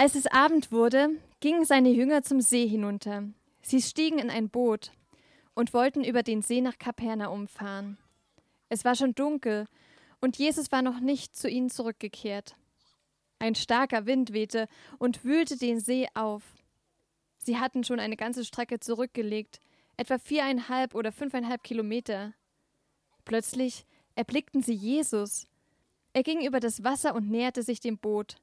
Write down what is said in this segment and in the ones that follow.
Als es Abend wurde, gingen seine Jünger zum See hinunter. Sie stiegen in ein Boot und wollten über den See nach Kapernaum fahren. Es war schon dunkel und Jesus war noch nicht zu ihnen zurückgekehrt. Ein starker Wind wehte und wühlte den See auf. Sie hatten schon eine ganze Strecke zurückgelegt, etwa viereinhalb oder fünfeinhalb Kilometer. Plötzlich erblickten sie Jesus. Er ging über das Wasser und näherte sich dem Boot.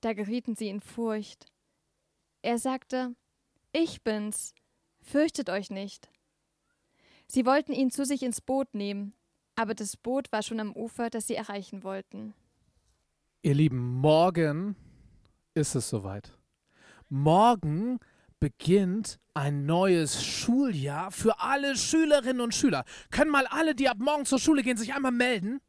Da gerieten sie in Furcht. Er sagte, Ich bin's, fürchtet euch nicht. Sie wollten ihn zu sich ins Boot nehmen, aber das Boot war schon am Ufer, das sie erreichen wollten. Ihr Lieben, morgen ist es soweit. Morgen beginnt ein neues Schuljahr für alle Schülerinnen und Schüler. Können mal alle, die ab morgen zur Schule gehen, sich einmal melden?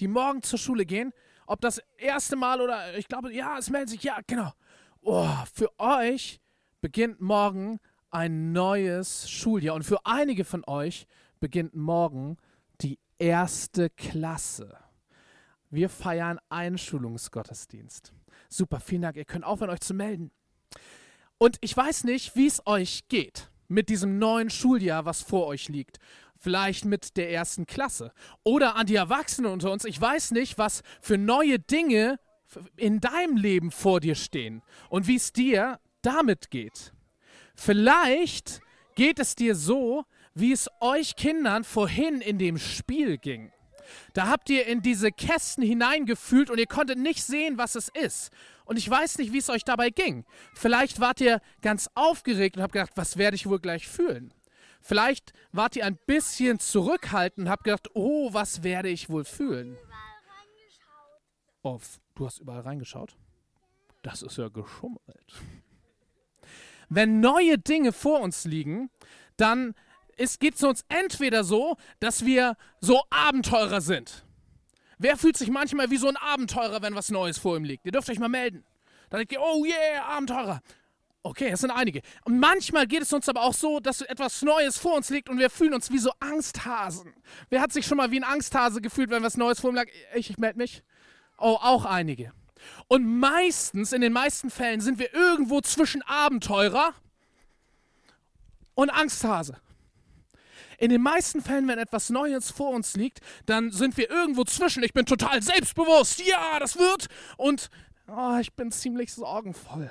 Die morgen zur Schule gehen? Ob das erste Mal oder ich glaube, ja, es meldet sich, ja, genau. Oh, für euch beginnt morgen ein neues Schuljahr und für einige von euch beginnt morgen die erste Klasse. Wir feiern Einschulungsgottesdienst. Super, vielen Dank. Ihr könnt aufhören, euch zu melden. Und ich weiß nicht, wie es euch geht mit diesem neuen Schuljahr, was vor euch liegt. Vielleicht mit der ersten Klasse. Oder an die Erwachsenen unter uns. Ich weiß nicht, was für neue Dinge in deinem Leben vor dir stehen und wie es dir damit geht. Vielleicht geht es dir so, wie es euch Kindern vorhin in dem Spiel ging. Da habt ihr in diese Kästen hineingefühlt und ihr konntet nicht sehen, was es ist. Und ich weiß nicht, wie es euch dabei ging. Vielleicht wart ihr ganz aufgeregt und habt gedacht, was werde ich wohl gleich fühlen? Vielleicht wart ihr ein bisschen zurückhaltend und habt gedacht, oh, was werde ich wohl fühlen? Oh, du hast überall reingeschaut? Das ist ja geschummelt. Wenn neue Dinge vor uns liegen, dann geht es uns entweder so, dass wir so Abenteurer sind. Wer fühlt sich manchmal wie so ein Abenteurer, wenn was Neues vor ihm liegt? Ihr dürft euch mal melden. Dann denkt ihr, oh yeah, Abenteurer. Okay, es sind einige. Und manchmal geht es uns aber auch so, dass etwas Neues vor uns liegt und wir fühlen uns wie so Angsthasen. Wer hat sich schon mal wie ein Angsthase gefühlt, wenn was Neues vor ihm lag? Ich, ich melde mich. Oh, auch einige. Und meistens, in den meisten Fällen, sind wir irgendwo zwischen Abenteurer und Angsthase. In den meisten Fällen, wenn etwas Neues vor uns liegt, dann sind wir irgendwo zwischen. Ich bin total selbstbewusst. Ja, das wird. Und oh, ich bin ziemlich sorgenvoll.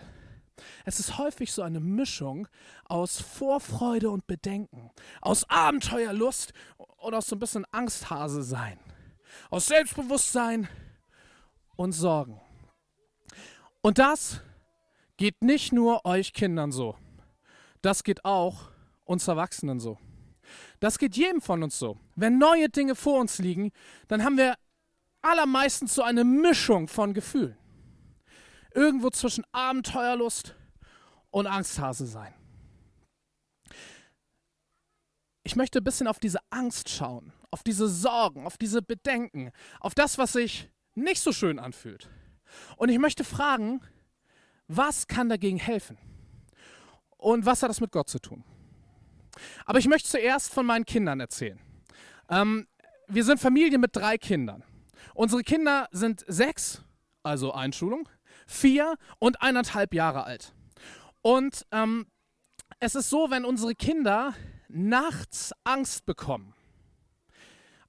Es ist häufig so eine Mischung aus Vorfreude und Bedenken, aus Abenteuerlust und aus so ein bisschen Angsthase sein, aus Selbstbewusstsein und Sorgen. Und das geht nicht nur euch Kindern so, das geht auch uns Erwachsenen so. Das geht jedem von uns so. Wenn neue Dinge vor uns liegen, dann haben wir allermeistens so eine Mischung von Gefühlen. Irgendwo zwischen Abenteuerlust und Angsthase sein. Ich möchte ein bisschen auf diese Angst schauen, auf diese Sorgen, auf diese Bedenken, auf das, was sich nicht so schön anfühlt. Und ich möchte fragen, was kann dagegen helfen? Und was hat das mit Gott zu tun? Aber ich möchte zuerst von meinen Kindern erzählen. Ähm, wir sind Familie mit drei Kindern. Unsere Kinder sind sechs, also Einschulung, vier und eineinhalb Jahre alt. Und ähm, es ist so, wenn unsere Kinder nachts Angst bekommen,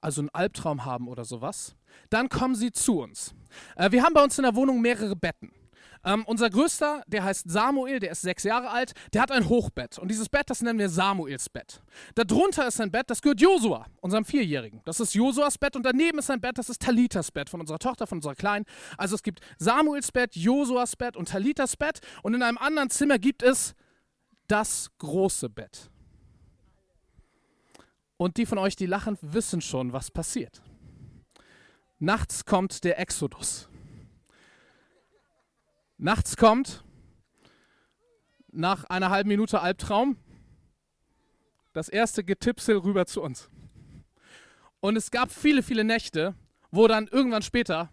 also einen Albtraum haben oder sowas, dann kommen sie zu uns. Äh, wir haben bei uns in der Wohnung mehrere Betten. Ähm, unser größter, der heißt Samuel, der ist sechs Jahre alt, der hat ein Hochbett. Und dieses Bett, das nennen wir Samuels Bett. Darunter ist ein Bett, das gehört Josua, unserem Vierjährigen. Das ist Josuas Bett und daneben ist ein Bett, das ist Talitas Bett von unserer Tochter, von unserer Kleinen. Also es gibt Samuels Bett, Josuas Bett und Talitas Bett. Und in einem anderen Zimmer gibt es das große Bett. Und die von euch, die lachen, wissen schon, was passiert. Nachts kommt der Exodus. Nachts kommt, nach einer halben Minute Albtraum, das erste Getipsel rüber zu uns. Und es gab viele, viele Nächte, wo dann irgendwann später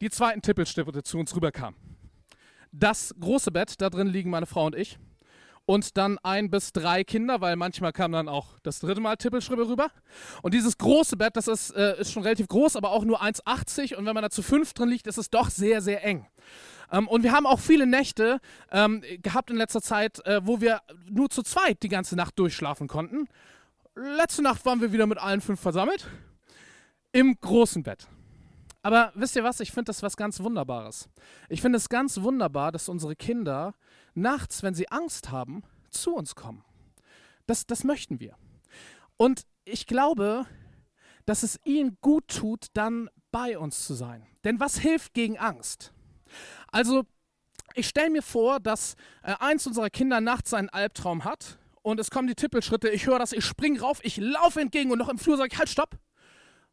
die zweiten Tippelstippe zu uns rüberkamen. Das große Bett, da drin liegen meine Frau und ich. Und dann ein bis drei Kinder, weil manchmal kam dann auch das dritte Mal Tippelschribbel rüber. Und dieses große Bett, das ist, äh, ist schon relativ groß, aber auch nur 1,80 und wenn man da zu fünf drin liegt, ist es doch sehr, sehr eng. Ähm, und wir haben auch viele Nächte ähm, gehabt in letzter Zeit, äh, wo wir nur zu zweit die ganze Nacht durchschlafen konnten. Letzte Nacht waren wir wieder mit allen fünf versammelt im großen Bett. Aber wisst ihr was? Ich finde das was ganz Wunderbares. Ich finde es ganz wunderbar, dass unsere Kinder nachts, wenn sie Angst haben, zu uns kommen. Das, das möchten wir. Und ich glaube, dass es ihnen gut tut, dann bei uns zu sein. Denn was hilft gegen Angst? Also, ich stelle mir vor, dass äh, eins unserer Kinder nachts einen Albtraum hat und es kommen die Tippelschritte, ich höre das, ich springe rauf, ich laufe entgegen und noch im Flur sage ich, halt, stopp.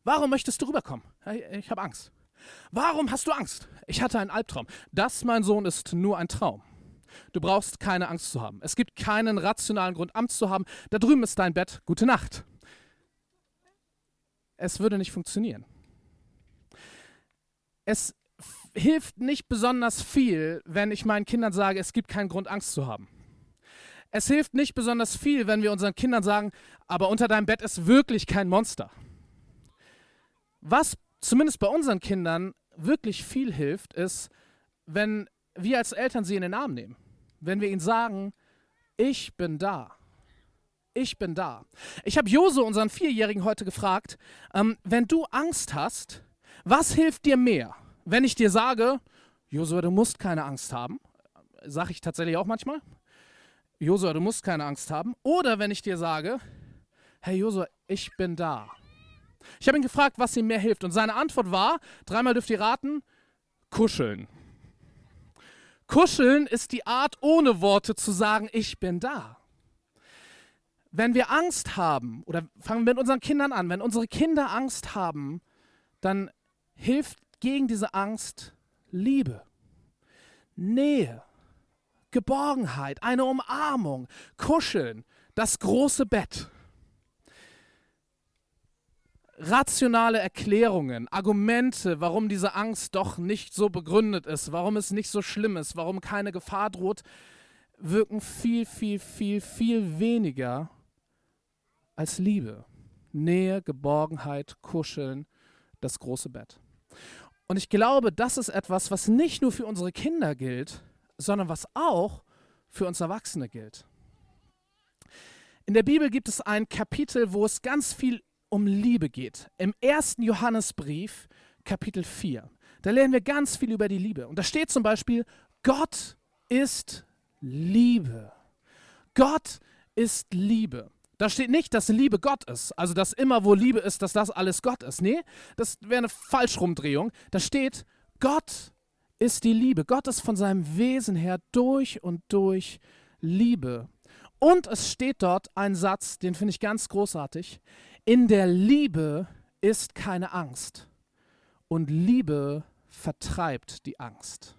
Warum möchtest du rüberkommen? Ich habe Angst. Warum hast du Angst? Ich hatte einen Albtraum. Das, mein Sohn, ist nur ein Traum. Du brauchst keine Angst zu haben. Es gibt keinen rationalen Grund, Angst zu haben. Da drüben ist dein Bett. Gute Nacht. Es würde nicht funktionieren. Es hilft nicht besonders viel, wenn ich meinen Kindern sage, es gibt keinen Grund, Angst zu haben. Es hilft nicht besonders viel, wenn wir unseren Kindern sagen, aber unter deinem Bett ist wirklich kein Monster. Was zumindest bei unseren Kindern wirklich viel hilft, ist, wenn wir als Eltern sie in den Arm nehmen. Wenn wir ihnen sagen, ich bin da. Ich bin da. Ich habe Jose, unseren Vierjährigen, heute gefragt, ähm, wenn du Angst hast, was hilft dir mehr? Wenn ich dir sage, Josua, du musst keine Angst haben, sage ich tatsächlich auch manchmal, Josua, du musst keine Angst haben. Oder wenn ich dir sage, hey Josua, ich bin da. Ich habe ihn gefragt, was ihm mehr hilft. Und seine Antwort war, dreimal dürft ihr raten, kuscheln. Kuscheln ist die Art, ohne Worte zu sagen, ich bin da. Wenn wir Angst haben, oder fangen wir mit unseren Kindern an, wenn unsere Kinder Angst haben, dann hilft gegen diese Angst Liebe, Nähe, Geborgenheit, eine Umarmung, Kuscheln, das große Bett rationale Erklärungen, Argumente, warum diese Angst doch nicht so begründet ist, warum es nicht so schlimm ist, warum keine Gefahr droht, wirken viel, viel, viel, viel weniger als Liebe. Nähe, Geborgenheit, Kuscheln, das große Bett. Und ich glaube, das ist etwas, was nicht nur für unsere Kinder gilt, sondern was auch für uns Erwachsene gilt. In der Bibel gibt es ein Kapitel, wo es ganz viel um Liebe geht. Im ersten Johannesbrief, Kapitel 4. Da lernen wir ganz viel über die Liebe. Und da steht zum Beispiel, Gott ist Liebe. Gott ist Liebe. Da steht nicht, dass Liebe Gott ist, also dass immer, wo Liebe ist, dass das alles Gott ist. Nee, das wäre eine Falschrumdrehung. Da steht, Gott ist die Liebe. Gott ist von seinem Wesen her durch und durch Liebe. Und es steht dort ein Satz, den finde ich ganz großartig. In der Liebe ist keine Angst und Liebe vertreibt die Angst.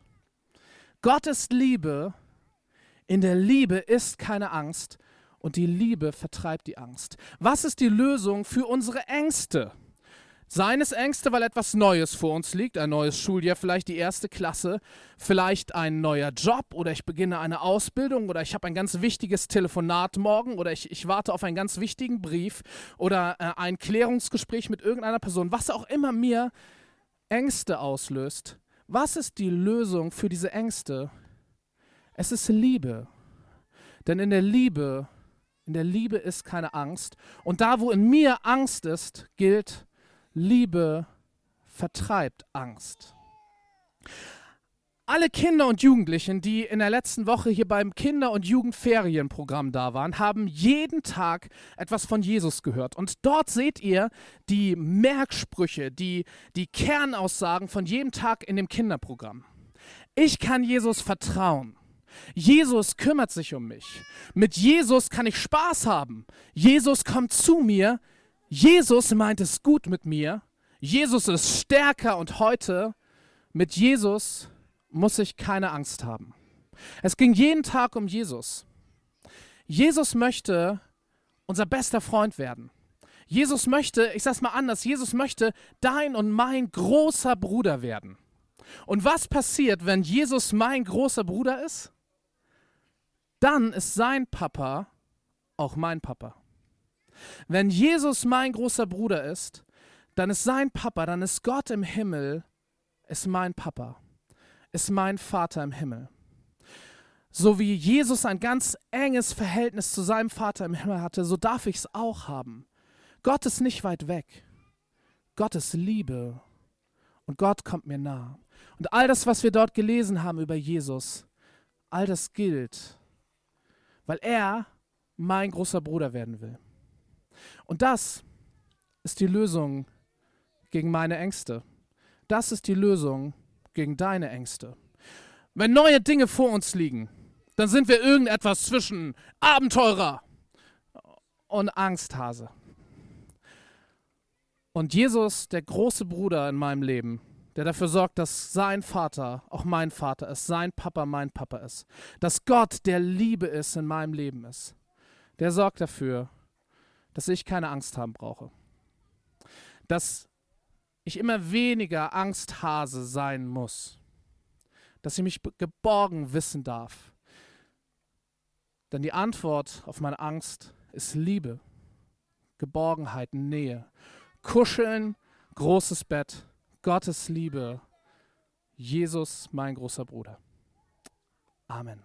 Gott ist Liebe, in der Liebe ist keine Angst und die Liebe vertreibt die Angst. Was ist die Lösung für unsere Ängste? Seines Ängste, weil etwas Neues vor uns liegt, ein neues Schuljahr, vielleicht die erste Klasse, vielleicht ein neuer Job oder ich beginne eine Ausbildung oder ich habe ein ganz wichtiges Telefonat morgen oder ich, ich warte auf einen ganz wichtigen Brief oder äh, ein Klärungsgespräch mit irgendeiner Person, was auch immer mir Ängste auslöst. Was ist die Lösung für diese Ängste? Es ist Liebe. Denn in der Liebe, in der Liebe ist keine Angst. Und da, wo in mir Angst ist, gilt, Liebe vertreibt Angst. Alle Kinder und Jugendlichen, die in der letzten Woche hier beim Kinder- und Jugendferienprogramm da waren, haben jeden Tag etwas von Jesus gehört. Und dort seht ihr die Merksprüche, die, die Kernaussagen von jedem Tag in dem Kinderprogramm. Ich kann Jesus vertrauen. Jesus kümmert sich um mich. Mit Jesus kann ich Spaß haben. Jesus kommt zu mir. Jesus meint es gut mit mir. Jesus ist stärker und heute mit Jesus muss ich keine Angst haben. Es ging jeden Tag um Jesus. Jesus möchte unser bester Freund werden. Jesus möchte, ich sag's mal anders, Jesus möchte dein und mein großer Bruder werden. Und was passiert, wenn Jesus mein großer Bruder ist? dann ist sein Papa auch mein Papa. Wenn Jesus mein großer Bruder ist, dann ist sein Papa, dann ist Gott im Himmel, ist mein Papa, ist mein Vater im Himmel. So wie Jesus ein ganz enges Verhältnis zu seinem Vater im Himmel hatte, so darf ich es auch haben. Gott ist nicht weit weg. Gott ist Liebe. Und Gott kommt mir nah. Und all das, was wir dort gelesen haben über Jesus, all das gilt, weil er mein großer Bruder werden will. Und das ist die Lösung gegen meine Ängste. Das ist die Lösung gegen deine Ängste. Wenn neue Dinge vor uns liegen, dann sind wir irgendetwas zwischen Abenteurer und Angsthase. Und Jesus, der große Bruder in meinem Leben, der dafür sorgt, dass sein Vater auch mein Vater ist, sein Papa mein Papa ist, dass Gott der Liebe ist in meinem Leben ist, der sorgt dafür, dass ich keine Angst haben brauche. Dass ich immer weniger Angsthase sein muss. Dass ich mich geborgen wissen darf. Denn die Antwort auf meine Angst ist Liebe, Geborgenheit, Nähe. Kuscheln, großes Bett, Gottes Liebe, Jesus, mein großer Bruder. Amen.